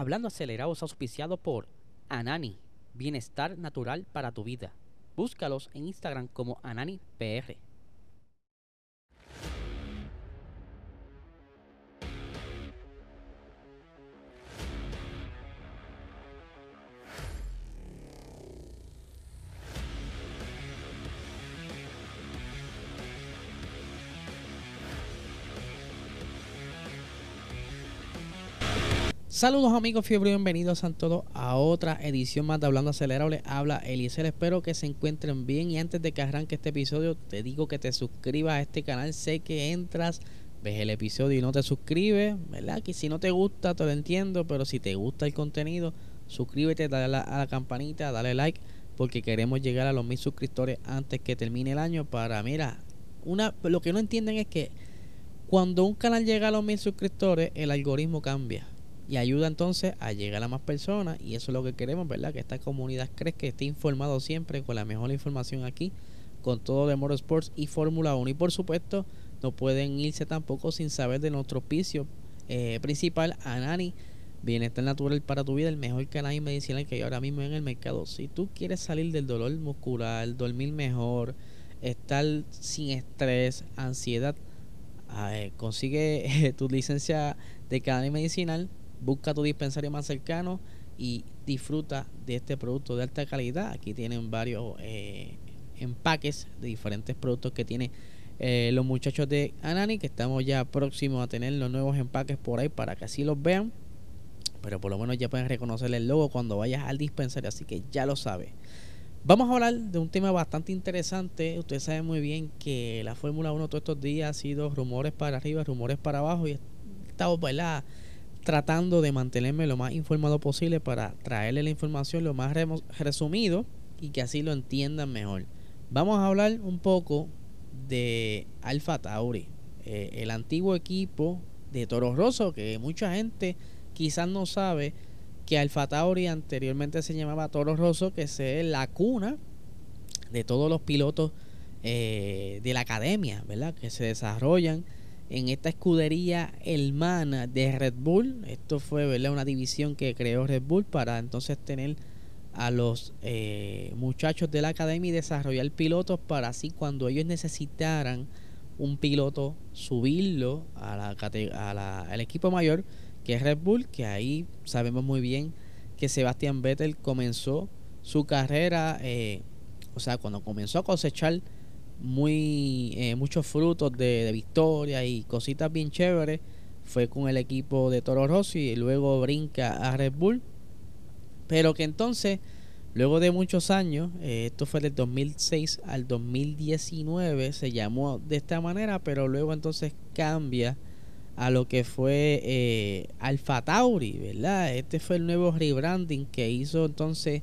Hablando acelerado es auspiciado por Anani, bienestar natural para tu vida. Búscalos en Instagram como AnaniPR. Saludos amigos fiebre, bienvenidos a todos a otra edición más de Hablando Acelerable. Habla Eliezer, espero que se encuentren bien y antes de que arranque este episodio te digo que te suscribas a este canal. Sé que entras, ves el episodio y no te suscribes, ¿verdad? Que si no te gusta te lo entiendo, pero si te gusta el contenido, suscríbete, dale a la campanita, dale like, porque queremos llegar a los mil suscriptores antes que termine el año para, mira, una, lo que no entienden es que cuando un canal llega a los mil suscriptores, el algoritmo cambia y ayuda entonces a llegar a más personas y eso es lo que queremos, ¿verdad? Que esta comunidad crezca, esté informado siempre con la mejor información aquí, con todo de Motorsports y Fórmula 1 y por supuesto no pueden irse tampoco sin saber de nuestro auspicio eh, principal, Anani, Bienestar Natural para tu vida, el mejor canal medicinal que hay ahora mismo en el mercado. Si tú quieres salir del dolor muscular, dormir mejor, estar sin estrés, ansiedad, eh, consigue tu licencia de canal medicinal Busca tu dispensario más cercano y disfruta de este producto de alta calidad. Aquí tienen varios eh, empaques de diferentes productos que tienen eh, los muchachos de Anani, que estamos ya próximos a tener los nuevos empaques por ahí para que así los vean. Pero por lo menos ya pueden reconocer el logo cuando vayas al dispensario, así que ya lo sabes. Vamos a hablar de un tema bastante interesante. Ustedes saben muy bien que la Fórmula 1 todos estos días ha sido rumores para arriba, rumores para abajo y estamos, ¿verdad? Tratando de mantenerme lo más informado posible para traerle la información lo más resumido y que así lo entiendan mejor. Vamos a hablar un poco de Alfa Tauri, eh, el antiguo equipo de Toro Rosso que mucha gente quizás no sabe que Alfa Tauri anteriormente se llamaba Toro Rosso, que es la cuna de todos los pilotos eh, de la academia, ¿verdad? Que se desarrollan en esta escudería hermana de Red Bull. Esto fue ¿verdad? una división que creó Red Bull para entonces tener a los eh, muchachos de la academia y desarrollar pilotos para así cuando ellos necesitaran un piloto subirlo a la, a la, al equipo mayor que es Red Bull, que ahí sabemos muy bien que Sebastián Vettel comenzó su carrera, eh, o sea, cuando comenzó a cosechar muy eh, muchos frutos de, victoria y cositas bien chéveres. Fue con el equipo de Toro Rosso y luego brinca a Red Bull. Pero que entonces luego de muchos años eh, esto fue del 2006 al 2019 se llamó de esta manera pero luego entonces cambia a lo que fue eh, Alfa Tauri verdad este fue el nuevo rebranding que hizo entonces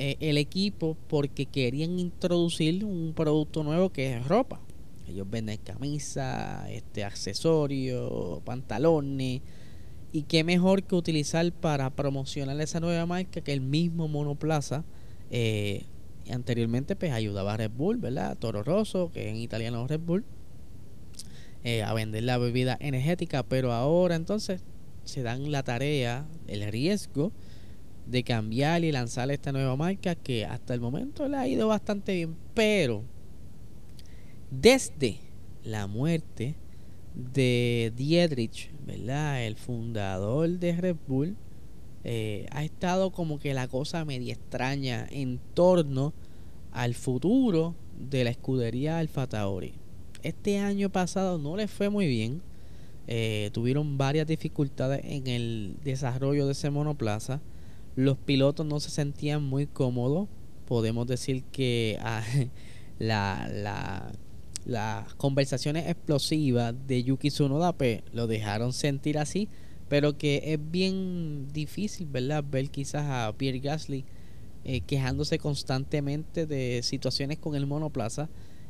eh, el equipo porque querían introducir un producto nuevo que es ropa. Ellos venden camisas, este, accesorios, pantalones. Y qué mejor que utilizar para promocionar esa nueva marca que el mismo monoplaza. Eh, anteriormente pues ayudaba a Red Bull, ¿verdad? Toro Rosso, que en italiano Red Bull, eh, a vender la bebida energética. Pero ahora entonces se dan la tarea, el riesgo de cambiar y lanzar esta nueva marca que hasta el momento le ha ido bastante bien, pero desde la muerte de Dietrich, ¿verdad? El fundador de Red Bull, eh, ha estado como que la cosa media extraña en torno al futuro de la escudería Alfa Tauri. Este año pasado no le fue muy bien. Eh, tuvieron varias dificultades en el desarrollo de ese monoplaza. Los pilotos no se sentían muy cómodos. Podemos decir que ah, la, la, las conversaciones explosivas de Yuki Tsunoda pues, lo dejaron sentir así. Pero que es bien difícil, ¿verdad? Ver quizás a Pierre Gasly eh, quejándose constantemente de situaciones con el monoplaza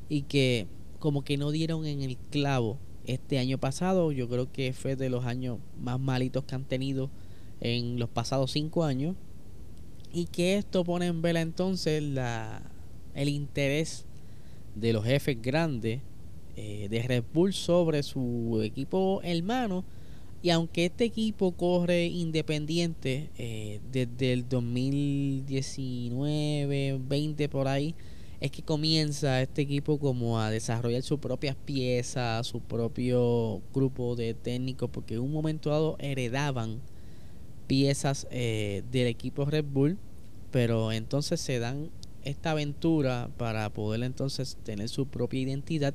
y que como que no dieron en el clavo este año pasado. Yo creo que fue de los años más malitos que han tenido en los pasados cinco años y que esto pone en vela entonces la, el interés de los jefes grandes eh, de Red Bull sobre su equipo hermano. Y aunque este equipo corre independiente eh, desde el 2019, 20 por ahí, es que comienza este equipo como a desarrollar sus propias piezas, su propio grupo de técnicos, porque en un momento dado heredaban piezas eh, del equipo Red Bull, pero entonces se dan esta aventura para poder entonces tener su propia identidad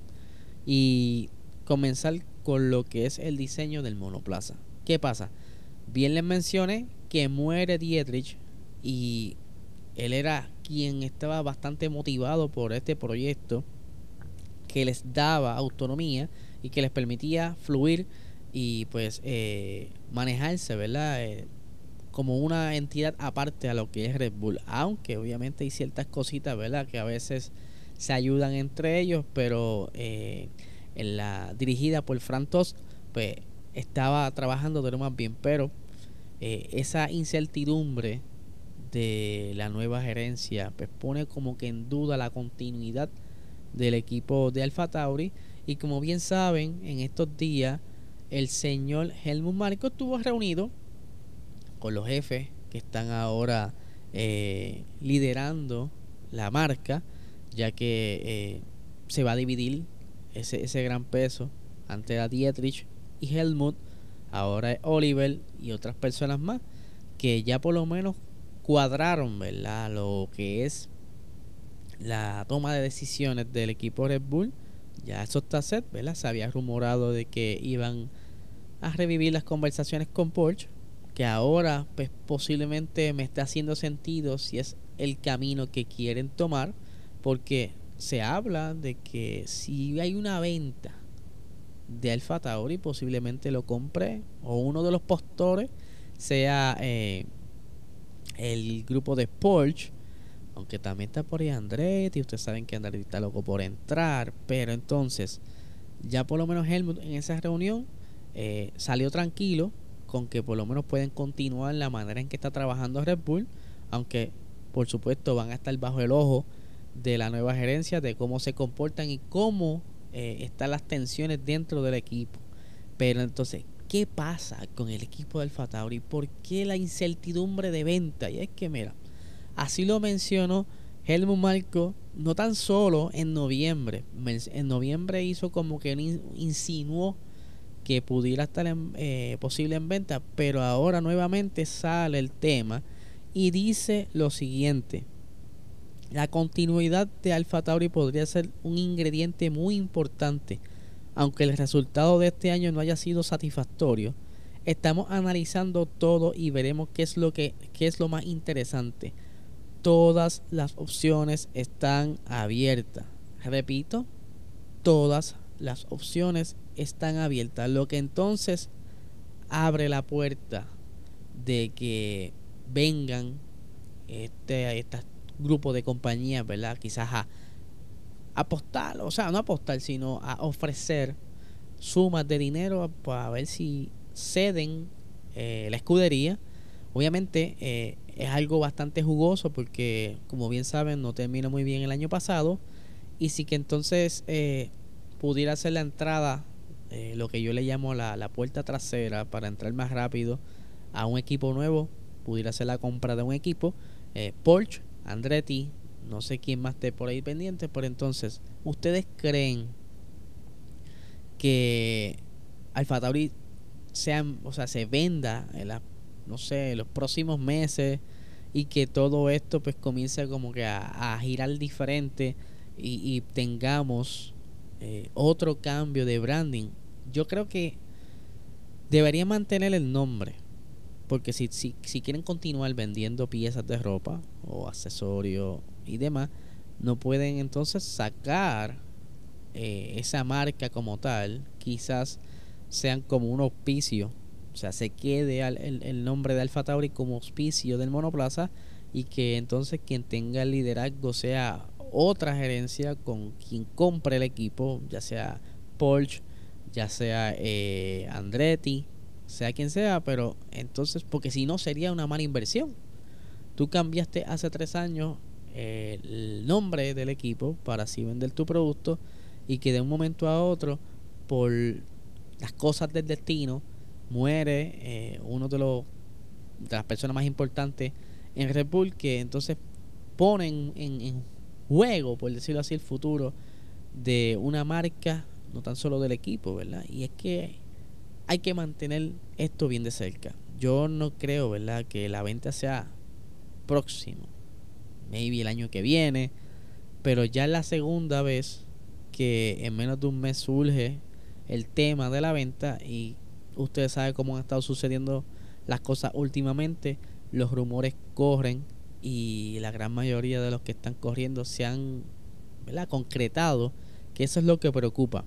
y comenzar con lo que es el diseño del monoplaza. ¿Qué pasa? Bien les mencioné que muere Dietrich y él era quien estaba bastante motivado por este proyecto que les daba autonomía y que les permitía fluir y pues eh, manejarse, ¿verdad? Eh, como una entidad aparte a lo que es Red Bull. Aunque obviamente hay ciertas cositas, ¿verdad? Que a veces se ayudan entre ellos, pero eh, en la dirigida por Fran pues estaba trabajando de lo más bien, pero eh, esa incertidumbre de la nueva gerencia pues pone como que en duda la continuidad del equipo de Alfa Tauri y como bien saben en estos días el señor Helmut Marco estuvo reunido con los jefes que están ahora eh, liderando la marca ya que eh, se va a dividir ese, ese gran peso ante a Dietrich y Helmut, ahora es Oliver y otras personas más que ya por lo menos cuadraron, ¿verdad? Lo que es la toma de decisiones del equipo Red Bull. Ya eso está set, ¿verdad? Se había rumorado de que iban a revivir las conversaciones con Porsche, que ahora pues posiblemente me está haciendo sentido si es el camino que quieren tomar, porque se habla de que si hay una venta de Alfa Tauri, posiblemente lo compre o uno de los postores sea eh, el grupo de Porsche, aunque también está por ahí Andretti, ustedes saben que Andretti está loco por entrar, pero entonces ya por lo menos Helmut en esa reunión eh, salió tranquilo con que por lo menos pueden continuar la manera en que está trabajando Red Bull, aunque por supuesto van a estar bajo el ojo de la nueva gerencia, de cómo se comportan y cómo eh, están las tensiones dentro del equipo. Pero entonces, ¿qué pasa con el equipo del Fatauri? ¿Por qué la incertidumbre de venta? Y es que, mira, así lo mencionó Helmut Marco, no tan solo en noviembre. En noviembre hizo como que insinuó que pudiera estar eh, posible en venta, pero ahora nuevamente sale el tema y dice lo siguiente. La continuidad de Alfa Tauri podría ser un ingrediente muy importante. Aunque el resultado de este año no haya sido satisfactorio, estamos analizando todo y veremos qué es lo que qué es lo más interesante. Todas las opciones están abiertas. Repito, todas las opciones están abiertas, lo que entonces abre la puerta de que vengan este, estas grupo de compañías, ¿verdad? Quizás a apostar, o sea, no apostar, sino a ofrecer sumas de dinero para ver si ceden eh, la escudería. Obviamente eh, es algo bastante jugoso porque, como bien saben, no terminó muy bien el año pasado. Y sí que entonces eh, pudiera ser la entrada, lo que yo le llamo la, la puerta trasera para entrar más rápido a un equipo nuevo, pudiera ser la compra de un equipo. Porsche Andretti, no sé quién más esté por ahí pendiente, pero entonces, ¿ustedes creen que Alfa Tauri sean, o sea, se venda en la, no sé, los próximos meses y que todo esto pues comience como que a, girar diferente y, tengamos eh, otro cambio de branding? Yo creo que debería mantener el nombre porque si, si, si quieren continuar vendiendo piezas de ropa o accesorios y demás, no pueden entonces sacar eh, esa marca como tal. Quizás sean como un auspicio. O sea, se quede el, nombre de Alfa Tauri como auspicio del monoplaza y que entonces quien tenga el liderazgo sea otra gerencia con quien compre el equipo, ya sea Porsche, ya sea eh, Andretti, sea quien sea, pero entonces, porque si no sería una mala inversión. Tú cambiaste hace tres años eh, el nombre del equipo para así vender tu producto y que de un momento a otro, por las cosas del destino, muere eh, uno de los de las personas más importantes en Red Bull que entonces ponen en, en juego, por decirlo así, el futuro de una marca, no tan solo del equipo, ¿verdad? Y es que hay que mantener esto bien de cerca. Yo no creo, ¿verdad?, que la venta sea próximo, maybe el año que viene, pero ya es la segunda vez que en menos de un mes surge el tema de la venta y ustedes saben cómo han estado sucediendo las cosas últimamente, los rumores corren y la gran mayoría de los que están corriendo se han ¿verdad? concretado, que eso es lo que preocupa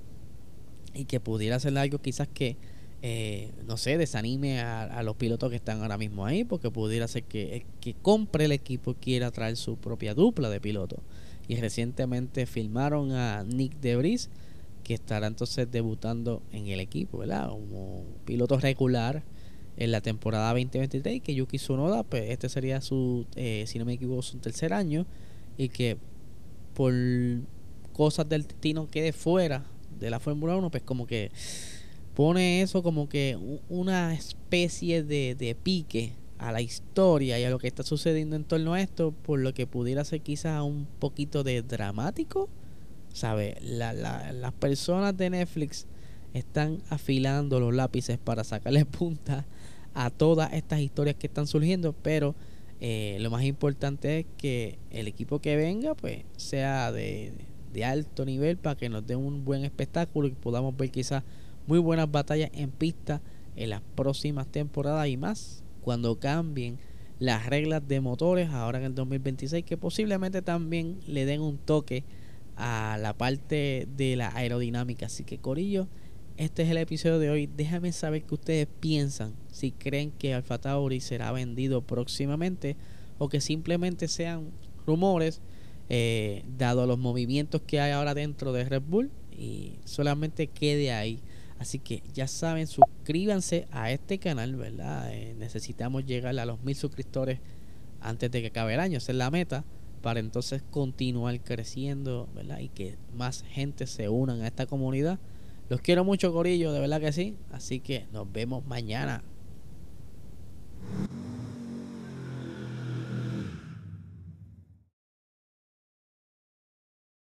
y que pudiera ser algo quizás que eh, no sé, desanime a, los pilotos que están ahora mismo ahí, porque pudiera ser que el que compre el equipo quiera traer su propia dupla de pilotos. Y recientemente filmaron a Nick Debris, que estará entonces debutando en el equipo, ¿verdad? Como piloto regular en la temporada 2023 que Yuki Tsunoda, pues este sería su, eh, si no me equivoco, su tercer año y que por cosas del destino quede fuera de la Fórmula 1, pues como que pone eso como que una especie de, de pique a la historia y a lo que está sucediendo en torno a esto, por lo que pudiera ser quizás un poquito de dramático. ¿Sabe? La, la, las personas de Netflix están afilando los lápices para sacarle punta a todas estas historias que están surgiendo, pero eh, lo más importante es que el equipo que venga pues sea de, de alto nivel para que nos dé un buen espectáculo y podamos ver quizás muy buenas batallas en pista en las próximas temporadas y más cuando cambien las reglas de motores ahora en el 2026 que posiblemente también le den un toque a la parte de la aerodinámica así que Corillo este es el episodio de hoy. Déjame saber qué ustedes piensan. Si creen que Alfa Tauri será vendido próximamente o que simplemente sean rumores, eh, dado los movimientos que hay ahora dentro de Red Bull y solamente quede ahí. Así que ya saben, suscríbanse a este canal, ¿verdad? Eh, necesitamos llegar a los mil suscriptores antes de que acabe el año. Esa es la meta para entonces continuar creciendo, ¿verdad? Y que más gente se unan a esta comunidad los quiero mucho, Corillo, de verdad que sí. Así que nos vemos mañana.